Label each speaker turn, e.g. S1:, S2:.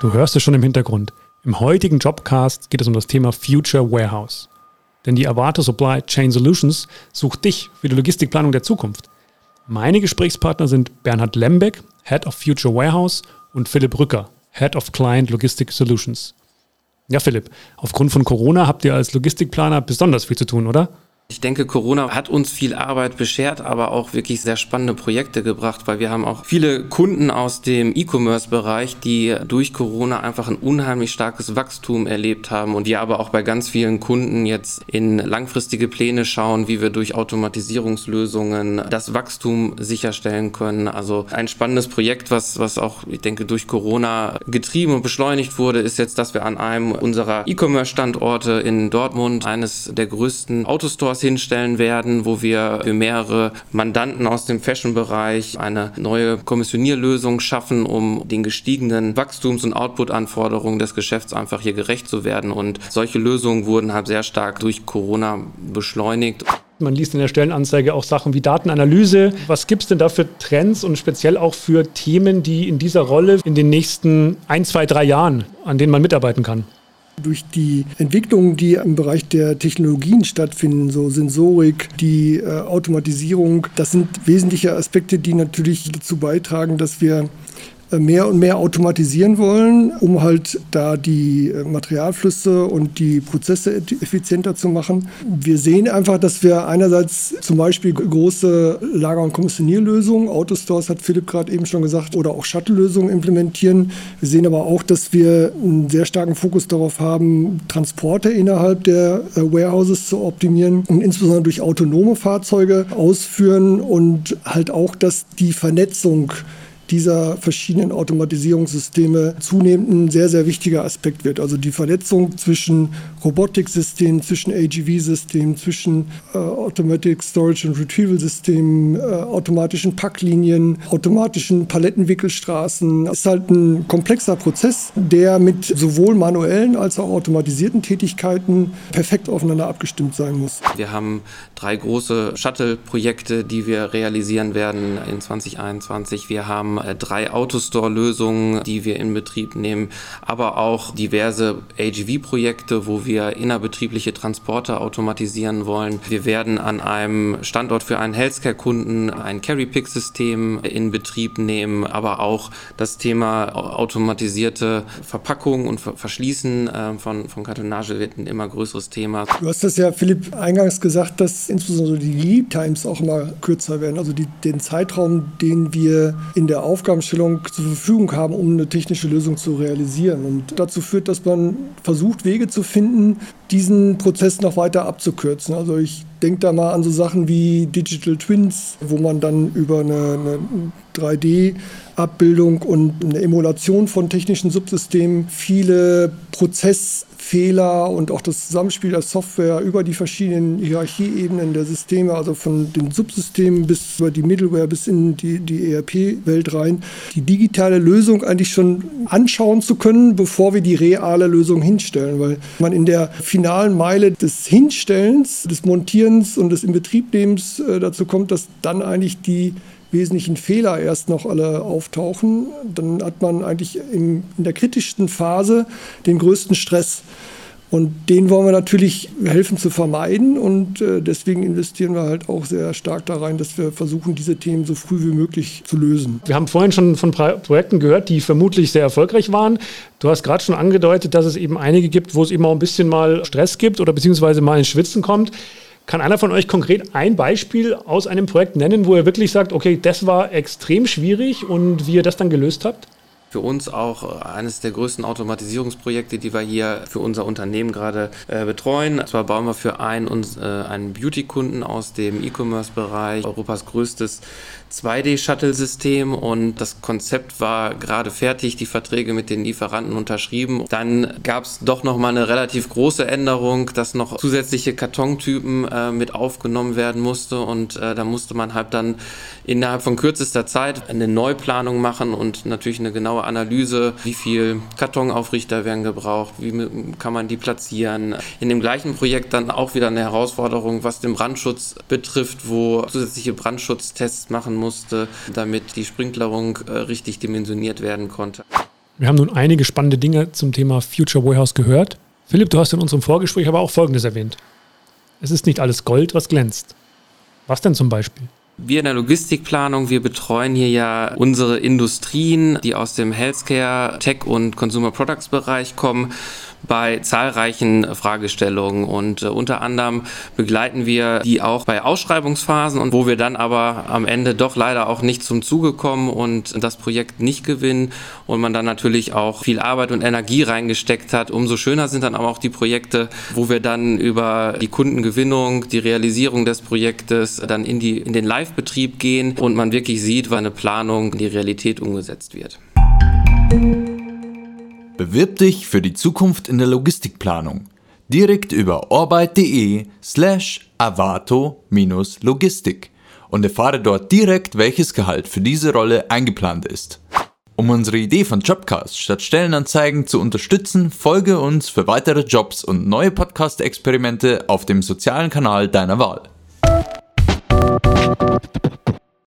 S1: Du hörst es schon im Hintergrund. Im heutigen Jobcast geht es um das Thema Future Warehouse. Denn die Avata Supply Chain Solutions sucht dich für die Logistikplanung der Zukunft. Meine Gesprächspartner sind Bernhard Lembeck, Head of Future Warehouse, und Philipp Rücker, Head of Client Logistic Solutions. Ja, Philipp, aufgrund von Corona habt ihr als Logistikplaner besonders viel zu tun, oder?
S2: Ich denke, Corona hat uns viel Arbeit beschert, aber auch wirklich sehr spannende Projekte gebracht, weil wir haben auch viele Kunden aus dem E-Commerce-Bereich, die durch Corona einfach ein unheimlich starkes Wachstum erlebt haben und wir aber auch bei ganz vielen Kunden jetzt in langfristige Pläne schauen, wie wir durch Automatisierungslösungen das Wachstum sicherstellen können. Also ein spannendes Projekt, was, was auch, ich denke, durch Corona getrieben und beschleunigt wurde, ist jetzt, dass wir an einem unserer E-Commerce-Standorte in Dortmund eines der größten Autostores was hinstellen werden, wo wir für mehrere Mandanten aus dem Fashion-Bereich eine neue Kommissionierlösung schaffen, um den gestiegenen Wachstums- und Output-Anforderungen des Geschäfts einfach hier gerecht zu werden. Und solche Lösungen wurden halt sehr stark durch Corona beschleunigt.
S1: Man liest in der Stellenanzeige auch Sachen wie Datenanalyse. Was gibt es denn da für Trends und speziell auch für Themen, die in dieser Rolle in den nächsten ein, zwei, drei Jahren, an denen man mitarbeiten kann?
S3: Durch die Entwicklungen, die im Bereich der Technologien stattfinden, so Sensorik, die äh, Automatisierung, das sind wesentliche Aspekte, die natürlich dazu beitragen, dass wir mehr und mehr automatisieren wollen, um halt da die äh, Materialflüsse und die Prozesse effizienter zu machen. Wir sehen einfach, dass wir einerseits zum Beispiel große Lager- und Kommissionierlösungen, Autostores hat Philipp gerade eben schon gesagt, oder auch Shuttle-Lösungen implementieren. Wir sehen aber auch, dass wir einen sehr starken Fokus darauf haben, Transporte innerhalb der äh, Warehouses zu optimieren und insbesondere durch autonome Fahrzeuge ausführen und halt auch, dass die Vernetzung dieser verschiedenen Automatisierungssysteme zunehmend ein sehr, sehr wichtiger Aspekt wird. Also die Vernetzung zwischen Robotiksystemen, zwischen AGV-Systemen, zwischen äh, Automatic Storage and Retrieval-Systemen, äh, automatischen Packlinien, automatischen Palettenwickelstraßen ist halt ein komplexer Prozess, der mit sowohl manuellen als auch automatisierten Tätigkeiten perfekt aufeinander abgestimmt sein muss.
S2: Wir haben drei große Shuttle-Projekte, die wir realisieren werden in 2021. Wir haben äh, drei Autostore-Lösungen, die wir in Betrieb nehmen, aber auch diverse AGV-Projekte, wo wir innerbetriebliche Transporte automatisieren wollen. Wir werden an einem Standort für einen Healthcare-Kunden ein Carry-Pick-System in Betrieb nehmen, aber auch das Thema automatisierte Verpackung und Verschließen äh, von, von Kartonage wird ein immer größeres Thema.
S3: Du hast das ja, Philipp, eingangs gesagt, dass insbesondere die Lead-Times auch immer kürzer werden. Also die, den Zeitraum, den wir in der Aufgabenstellung zur Verfügung haben, um eine technische Lösung zu realisieren. Und dazu führt, dass man versucht, Wege zu finden, diesen Prozess noch weiter abzukürzen. Also ich denke da mal an so Sachen wie Digital Twins, wo man dann über eine, eine 3D-Abbildung und eine Emulation von technischen Subsystemen viele Prozess Fehler und auch das Zusammenspiel der Software über die verschiedenen Hierarchieebenen der Systeme, also von den Subsystemen bis über die Middleware bis in die, die ERP-Welt rein, die digitale Lösung eigentlich schon anschauen zu können, bevor wir die reale Lösung hinstellen, weil man in der finalen Meile des Hinstellens, des Montierens und des Inbetriebnehmens äh, dazu kommt, dass dann eigentlich die wesentlichen Fehler erst noch alle auftauchen, dann hat man eigentlich in, in der kritischsten Phase den größten Stress. Und den wollen wir natürlich helfen zu vermeiden und äh, deswegen investieren wir halt auch sehr stark da rein, dass wir versuchen, diese Themen so früh wie möglich zu lösen.
S1: Wir haben vorhin schon von Projekten gehört, die vermutlich sehr erfolgreich waren. Du hast gerade schon angedeutet, dass es eben einige gibt, wo es eben auch ein bisschen mal Stress gibt oder beziehungsweise mal ins Schwitzen kommt. Kann einer von euch konkret ein Beispiel aus einem Projekt nennen, wo ihr wirklich sagt, okay, das war extrem schwierig und wie ihr das dann gelöst habt?
S2: Für uns auch äh, eines der größten Automatisierungsprojekte, die wir hier für unser Unternehmen gerade äh, betreuen. Und zwar bauen wir für einen, uns, äh, einen Beauty-Kunden aus dem E-Commerce-Bereich Europas größtes 2D-Shuttle-System und das Konzept war gerade fertig, die Verträge mit den Lieferanten unterschrieben. Dann gab es doch nochmal eine relativ große Änderung, dass noch zusätzliche Kartontypen äh, mit aufgenommen werden musste und äh, da musste man halt dann innerhalb von kürzester Zeit eine Neuplanung machen und natürlich eine genaue Analyse, wie viel Kartonaufrichter werden gebraucht, wie kann man die platzieren. In dem gleichen Projekt dann auch wieder eine Herausforderung, was den Brandschutz betrifft, wo zusätzliche Brandschutztests machen musste, damit die Sprinklerung äh, richtig dimensioniert werden konnte.
S1: Wir haben nun einige spannende Dinge zum Thema Future Warehouse gehört. Philipp, du hast in unserem Vorgespräch aber auch Folgendes erwähnt. Es ist nicht alles Gold, was glänzt. Was denn zum Beispiel?
S2: Wir in der Logistikplanung, wir betreuen hier ja unsere Industrien, die aus dem Healthcare, Tech und Consumer Products Bereich kommen bei zahlreichen Fragestellungen und äh, unter anderem begleiten wir die auch bei Ausschreibungsphasen und wo wir dann aber am Ende doch leider auch nicht zum Zuge kommen und das Projekt nicht gewinnen und man dann natürlich auch viel Arbeit und Energie reingesteckt hat. Umso schöner sind dann aber auch die Projekte, wo wir dann über die Kundengewinnung, die Realisierung des Projektes dann in, die, in den Live-Betrieb gehen und man wirklich sieht, wann eine Planung in die Realität umgesetzt wird.
S4: Bewirb dich für die Zukunft in der Logistikplanung direkt über orbit.de slash avato-logistik und erfahre dort direkt, welches Gehalt für diese Rolle eingeplant ist. Um unsere Idee von Jobcast statt Stellenanzeigen zu unterstützen, folge uns für weitere Jobs und neue Podcast-Experimente auf dem sozialen Kanal deiner Wahl.